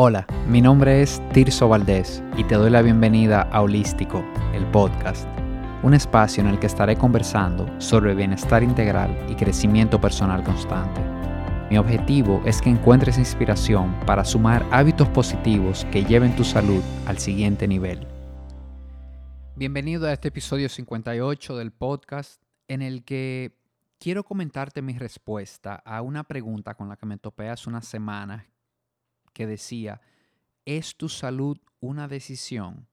Hola, mi nombre es Tirso Valdés y te doy la bienvenida a Holístico, el podcast, un espacio en el que estaré conversando sobre bienestar integral y crecimiento personal constante. Mi objetivo es que encuentres inspiración para sumar hábitos positivos que lleven tu salud al siguiente nivel. Bienvenido a este episodio 58 del podcast en el que quiero comentarte mi respuesta a una pregunta con la que me topé hace unas semanas que decía, ¿es tu salud una decisión?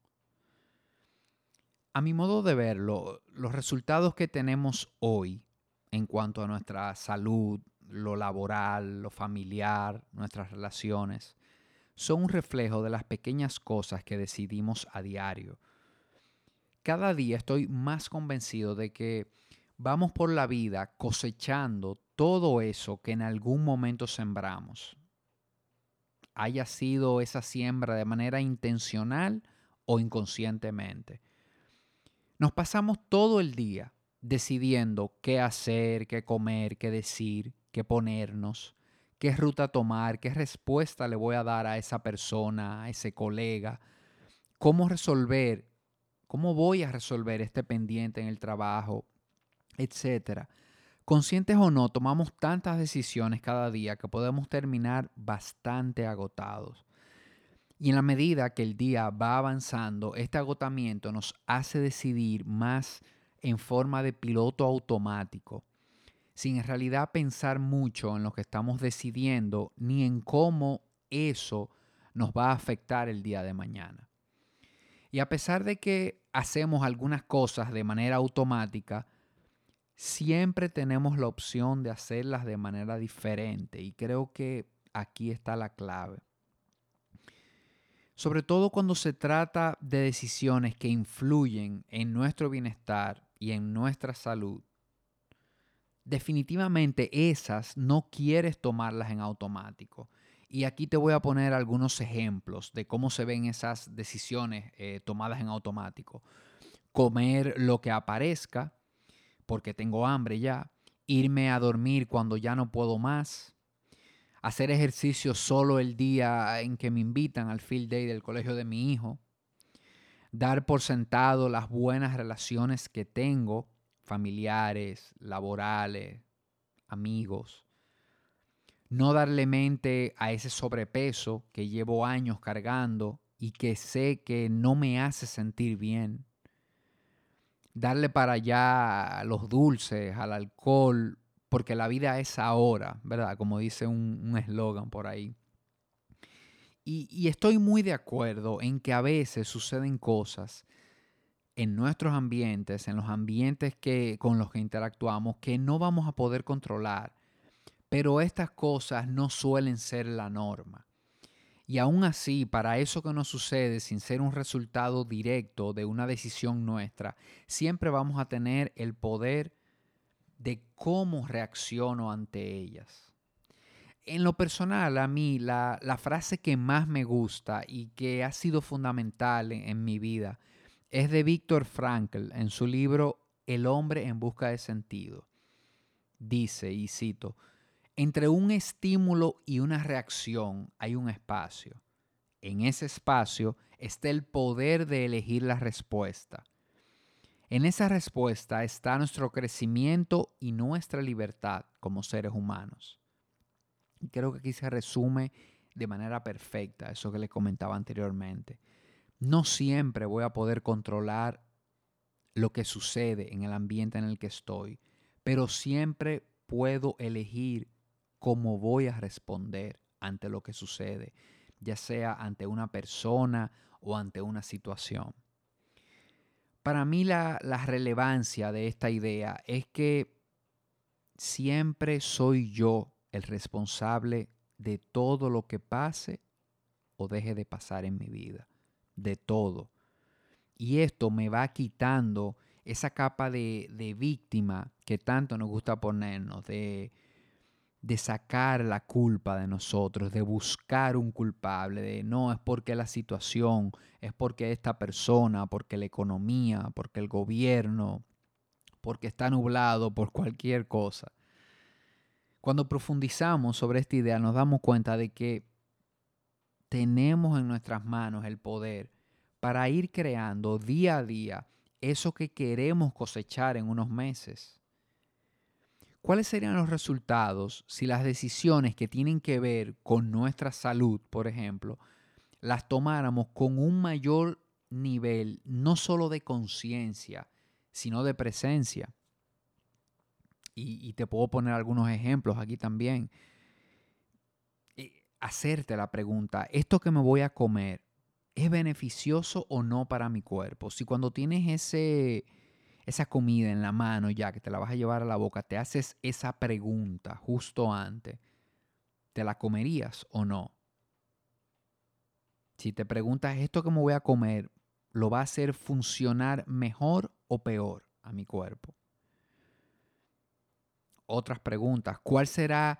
A mi modo de verlo, los resultados que tenemos hoy en cuanto a nuestra salud, lo laboral, lo familiar, nuestras relaciones, son un reflejo de las pequeñas cosas que decidimos a diario. Cada día estoy más convencido de que vamos por la vida cosechando todo eso que en algún momento sembramos haya sido esa siembra de manera intencional o inconscientemente. Nos pasamos todo el día decidiendo qué hacer, qué comer, qué decir, qué ponernos, qué ruta tomar, qué respuesta le voy a dar a esa persona, a ese colega, cómo resolver, cómo voy a resolver este pendiente en el trabajo, etcétera. Conscientes o no, tomamos tantas decisiones cada día que podemos terminar bastante agotados. Y en la medida que el día va avanzando, este agotamiento nos hace decidir más en forma de piloto automático, sin en realidad pensar mucho en lo que estamos decidiendo ni en cómo eso nos va a afectar el día de mañana. Y a pesar de que hacemos algunas cosas de manera automática, siempre tenemos la opción de hacerlas de manera diferente y creo que aquí está la clave. Sobre todo cuando se trata de decisiones que influyen en nuestro bienestar y en nuestra salud. Definitivamente esas no quieres tomarlas en automático. Y aquí te voy a poner algunos ejemplos de cómo se ven esas decisiones eh, tomadas en automático. Comer lo que aparezca, porque tengo hambre ya, irme a dormir cuando ya no puedo más, hacer ejercicio solo el día en que me invitan al field day del colegio de mi hijo, dar por sentado las buenas relaciones que tengo, familiares, laborales, amigos, no darle mente a ese sobrepeso que llevo años cargando y que sé que no me hace sentir bien darle para allá a los dulces, al alcohol, porque la vida es ahora, ¿verdad? Como dice un eslogan por ahí. Y, y, estoy muy de acuerdo en que a veces suceden cosas en nuestros ambientes, en los ambientes que, con los que interactuamos, que no vamos a poder controlar. Pero estas cosas no suelen ser la norma. Y aún así, para eso que nos sucede, sin ser un resultado directo de una decisión nuestra, siempre vamos a tener el poder de cómo reacciono ante ellas. En lo personal, a mí, la, frase que más me gusta y que ha sido fundamental en, mi vida es de Víctor Frankl en su libro El hombre en busca de sentido. Dice, y cito, entre un estímulo y una reacción hay un espacio. En ese espacio está el poder de elegir la respuesta. En esa respuesta está nuestro crecimiento y nuestra libertad como seres humanos. Y creo que aquí se resume de manera perfecta eso que les comentaba anteriormente. No siempre voy a poder controlar lo que sucede en el ambiente en el que estoy, pero siempre puedo elegir cómo voy a responder ante lo que sucede, ya sea ante una persona o ante una situación. Para mí la, relevancia de esta idea es que siempre soy yo el responsable de todo lo que pase o deje de pasar en mi vida, de todo. Y esto me va quitando esa capa de, de víctima que tanto nos gusta ponernos, de, de sacar la culpa de nosotros, de buscar un culpable, de no es porque la situación, es porque esta persona, porque la economía, porque el gobierno, porque está nublado, por cualquier cosa. Cuando profundizamos sobre esta idea nos damos cuenta de que tenemos en nuestras manos el poder para ir creando día a día eso que queremos cosechar en unos meses. ¿Cuáles serían los resultados si las decisiones que tienen que ver con nuestra salud, por ejemplo, las tomáramos con un mayor nivel, no solo de conciencia, sino de presencia? Y, y, te puedo poner algunos ejemplos aquí también. Hacerte la pregunta, ¿esto que me voy a comer es beneficioso o no para mi cuerpo? Si cuando tienes ese, esa comida en la mano ya que te la vas a llevar a la boca, te haces esa pregunta justo antes, ¿te la comerías o no? Si te preguntas, ¿esto que me voy a comer lo va a hacer funcionar mejor o peor a mi cuerpo? Otras preguntas, ¿cuál será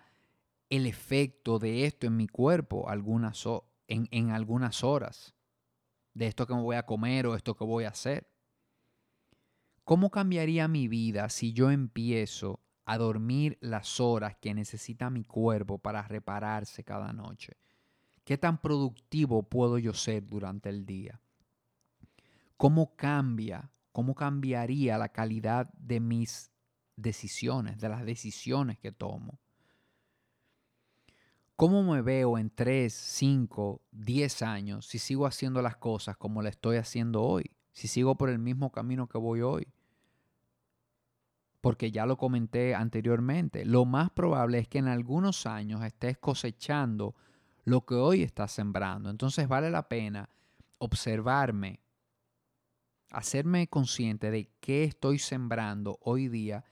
el efecto de esto en mi cuerpo algunas, en, en algunas horas? De esto que me voy a comer o esto que voy a hacer. ¿Cómo cambiaría mi vida si yo empiezo a dormir las horas que necesita mi cuerpo para repararse cada noche? ¿Qué tan productivo puedo yo ser durante el día? ¿Cómo cambia, cómo cambiaría la calidad de mis decisiones, de las decisiones que tomo? ¿Cómo me veo en 3, 5, 10 años si sigo haciendo las cosas como las estoy haciendo hoy? Si sigo por el mismo camino que voy hoy porque ya lo comenté anteriormente, lo más probable es que en algunos años estés cosechando lo que hoy estás sembrando. Entonces vale la pena observarme, hacerme consciente de qué estoy sembrando hoy día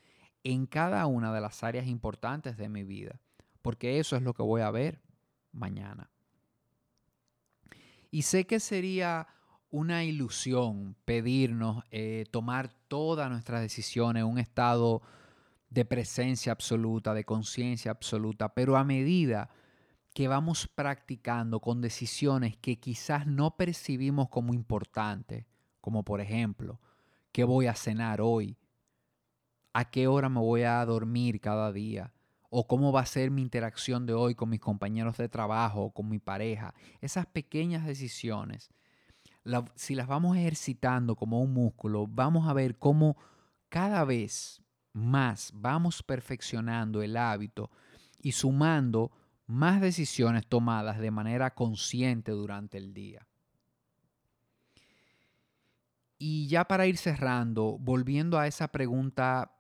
en cada una de las áreas importantes de mi vida, porque eso es lo que voy a ver mañana. Y sé que sería una ilusión pedirnos eh, tomar todas nuestras decisiones un estado de presencia absoluta, de conciencia absoluta, pero a medida que vamos practicando con decisiones que quizás no percibimos como importantes, como por ejemplo, ¿qué voy a cenar hoy? ¿A qué hora me voy a dormir cada día? ¿O cómo va a ser mi interacción de hoy con mis compañeros de trabajo, con mi pareja? Esas pequeñas decisiones si las vamos ejercitando como un músculo, vamos a ver cómo cada vez más vamos perfeccionando el hábito y sumando más decisiones tomadas de manera consciente durante el día. Y ya para ir cerrando, volviendo a esa pregunta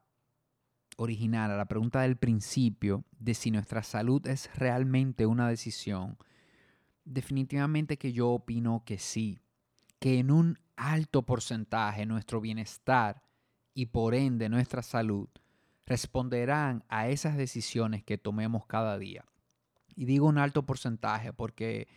original, a la pregunta del principio de si nuestra salud es realmente una decisión, definitivamente que yo opino que sí que en un alto porcentaje nuestro bienestar y por ende nuestra salud responderán a esas decisiones que tomemos cada día. Y digo un alto porcentaje porque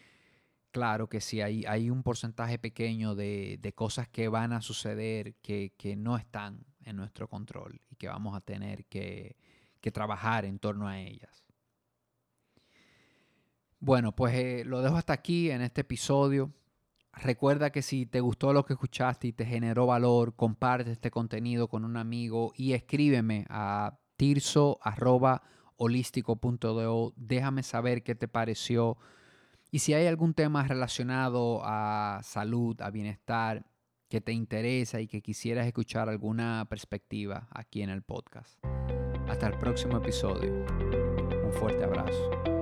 claro que sí, hay, hay un porcentaje pequeño de, cosas que van a suceder que, no están en nuestro control y que vamos a tener que, que trabajar en torno a ellas. Bueno, pues eh, lo dejo hasta aquí en este episodio. Recuerda que si te gustó lo que escuchaste y te generó valor, comparte este contenido con un amigo y escríbeme a tirso.holístico.do. Déjame saber qué te pareció. Y si hay algún tema relacionado a salud, a bienestar, que te interesa y que quisieras escuchar alguna perspectiva aquí en el podcast. Hasta el próximo episodio. Un fuerte abrazo.